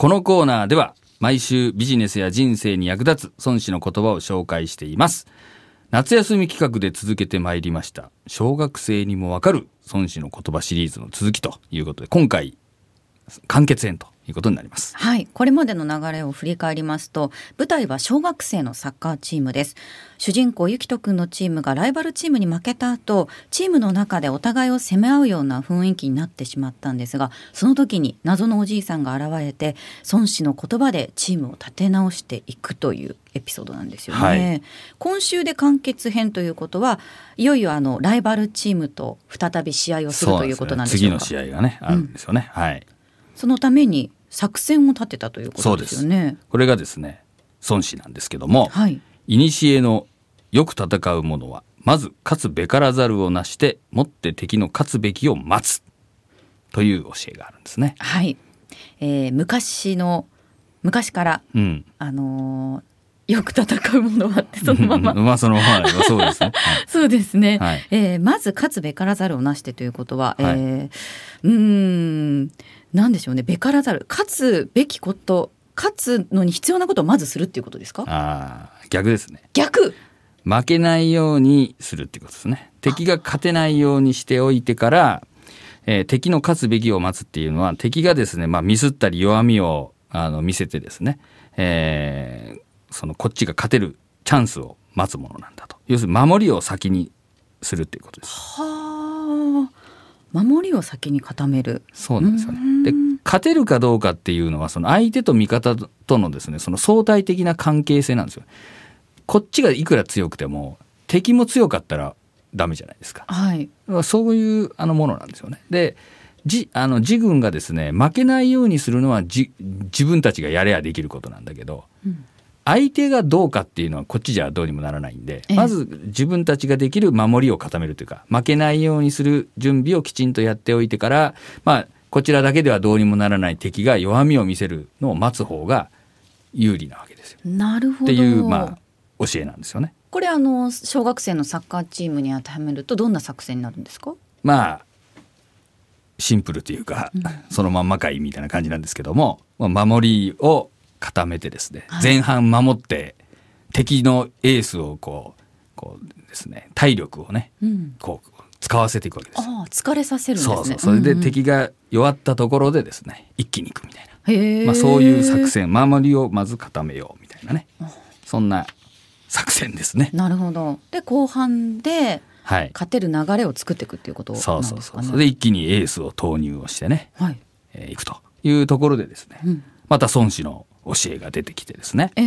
このコーナーでは毎週ビジネスや人生に役立つ孫子の言葉を紹介しています。夏休み企画で続けてまいりました。小学生にもわかる孫子の言葉シリーズの続きということで、今回、完結編ということになります。はい。これまでの流れを振り返りますと、舞台は小学生のサッカーチームです。主人公ゆきとくんのチームがライバルチームに負けた後、チームの中でお互いを責め合うような雰囲気になってしまったんですが、その時に謎のおじいさんが現れて、孫子の言葉でチームを立て直していくというエピソードなんですよね。はい今週で完結編ということは、いよいよあのライバルチームと再び試合をするということなんでしょうか。次の試合がね、あるんですよね。はい。そのために作戦を立てたということですよね。これがですね、孫子なんですけども、はい。古のよく戦う者は、まず勝つべからざるをなして、もって敵の勝つべきを待つ。という教えがあるんですね。はい。えー昔の昔からうん。あのーよく戦うものはってそのまままあそのまま、そうですね。はいそうですね、はいえーまず勝つべからざるをなしてということは、はいえーうーんなんでしょうねべからざる勝つべきこと勝つのに必要なことをまずするっていうことですか？ああ、逆ですね。逆負けないようにするっていうことですね。敵が勝てないようにしておいてから、えー敵の勝つべきを待つっていうのは、敵がですね、まあミスったり弱みをあの見せてですね、えーそのこっちが勝てるチャンスを待つものなんだと。要するに守りを先にするっていうことです。はあ守りを先に固めるそうなんですよね。で、勝てるかどうかっていうのは、その相手と味方とのですね、その相対的な関係性なんですよ。こっちがいくら強くても、敵も強かったらダメじゃないですか。はいそういうあのものなんですよね。で、じあの自軍がですね、負けないようにするのはじ自分たちがやれやできることなんだけど、うん相手がどうかっていうのはこっちじゃどうにもならないんで、ええまず自分たちができる守りを固めるというか、負けないようにする準備をきちんとやっておいてから、まあ、こちらだけではどうにもならない敵が弱みを見せるのを待つ方が有利なわけですよ。なるほどっていう、まあ、教えなんですよね。これあの小学生のサッカーチームに当てはめるとどんな作戦になるんですか？まあ、シンプルというか、そのまんまかいみたいな感じなんですけども、まあ、守りを固めてですね、はい前半守って、敵のエースをこう、こうですね、体力をね、うんこう、使わせていくわけですよ。ああ疲れさせるんですねそうそう。それで敵が弱ったところでですね、一気に行くみたいな。へえまあ、そういう作戦、守りをまず固めようみたいなね。そんな作戦ですね。なるほどで後半ではい。勝てる流れを作っていくっていうことなんですかねそうそうそう。それで一気にエースを投入をしてね、はい、えーいくというところでですね、うんまた孫子の教えが出てきてですね、ええ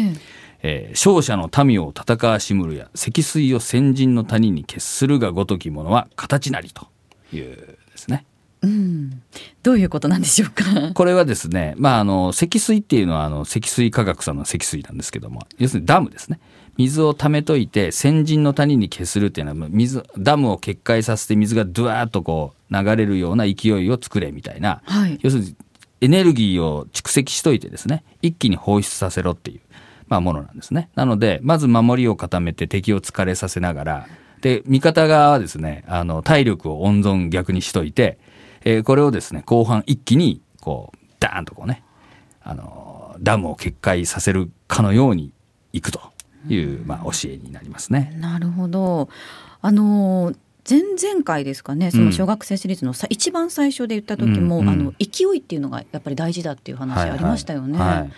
えー勝者の民を戦わしむるや積水を先人の谷に決するがごときものは形なりというですね。うん、どういうことなんでしょうか？これはですね、まあ、あの、積水っていうのは、あの、積水化学さんの積水なんですけども、要するにダムですね。水を溜めといて、先人の谷に消するっていうのは、水、ダムを決壊させて水がドワーッとこう、流れるような勢いを作れみたいな、はい要するに、エネルギーを蓄積しといてですね、一気に放出させろっていう、まあ、ものなんですね。なので、まず守りを固めて敵を疲れさせながら、で、味方側はですね、あの、体力を温存逆にしといて、えーこれをですね、後半一気に、こう、ダーンとこうね、あの、ダムを決壊させるかのようにいくという、まあ、教えになりますね。なるほど。あの前々回ですかね、その小学生シリーズのさ、一番最初で言った時も、うんうん。あの勢いっていうのがやっぱり大事だっていう話ありましたよね。はい。はい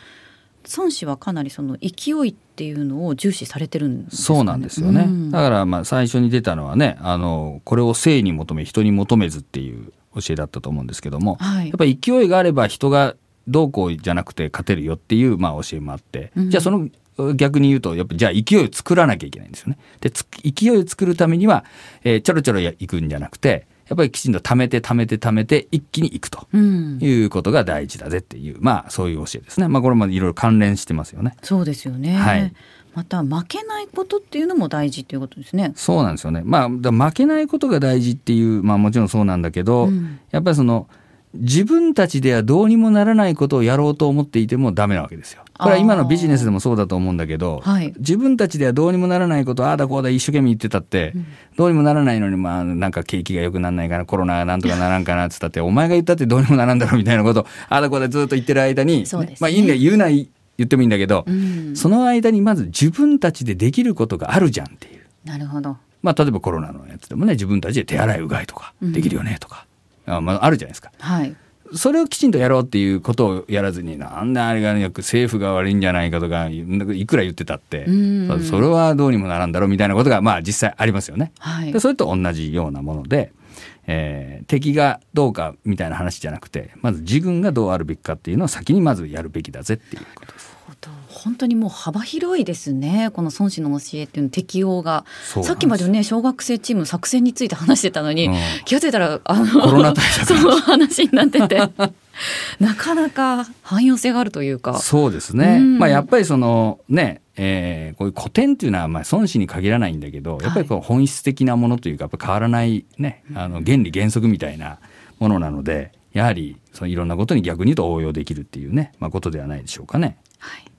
孫子はかなりその勢いっていうのを重視されてるんでね？そうなんですよね。うん。だからまあ最初に出たのはね、あのこれを性に求め人に求めずっていう教えだったと思うんですけども、はい。やっぱり勢いがあれば人がどうこうじゃなくて勝てるよっていうまあ教えもあって、うん。じゃあその逆に言うとやっぱじゃあ勢いを作らなきゃいけないんですよね。でつ勢いを作るためには、えーちょろちょろや行くんじゃなくて、やっぱりきちんと貯めて貯めて貯めて一気に行くとうん、いうことが大事だぜっていう、まあそういう教えですね。まあこれもいろいろ関連してますよね。そうですよね。はいまた負けないことっていうのも大事っていうことですね。そうなんですよね。まあ、だ負けないことが大事っていう、まあもちろんそうなんだけど、うんやっぱりその、自分たちではどうにもならないことをやろうと思っていてもダメなわけですよ。これは今のビジネスでもそうだと思うんだけど、はい。自分たちではどうにもならないことああだこうだ一生懸命言ってたって、どうにもならないのにまあなんか景気が良くならないかなコロナがなんとかならんかなっつったってお前が言ったってどうにもならんだろうみたいなことあ あだこうだずっと言ってる間に、ね。まあいいんだよ言うな言ってもいいんだけど、うん。その間にまず自分たちでできることがあるじゃんっていう。なるほど。まあ、例えばコロナのやつでもね自分たちで手洗いうがいとかできるよねとか、あまあ、あるじゃないですかはい。それをきちんとやろうっていうことをやらずになんであれが、ね、政府が悪いんじゃないかとかいくら言ってたってうんそれはどうにもならんだろうみたいなことがまあ実際ありますよね。はいで。それと同じようなもので、えー敵がどうかみたいな話じゃなくてまず自分がどうあるべきかっていうのを先にまずやるべきだぜっていうことです。本当にもう幅広いですね。この孫子の教えっていうの適用が。さっきまでね小学生チームの作戦について話してたのに、うん。気が付いたらあのコロナ対策 その話になってて。なかなか汎用性があるというか。そうですね、うん。まあ、やっぱりそのね、えーこういう古典っていうのはまあ孫子に限らないんだけどやっぱりこう本質的なものというかやっぱ変わらない、ね、あの原理原則みたいなものなのでやはりそのいろんなことに逆に言うと応用できるっていうね、まあ、ことではないでしょうかね。はい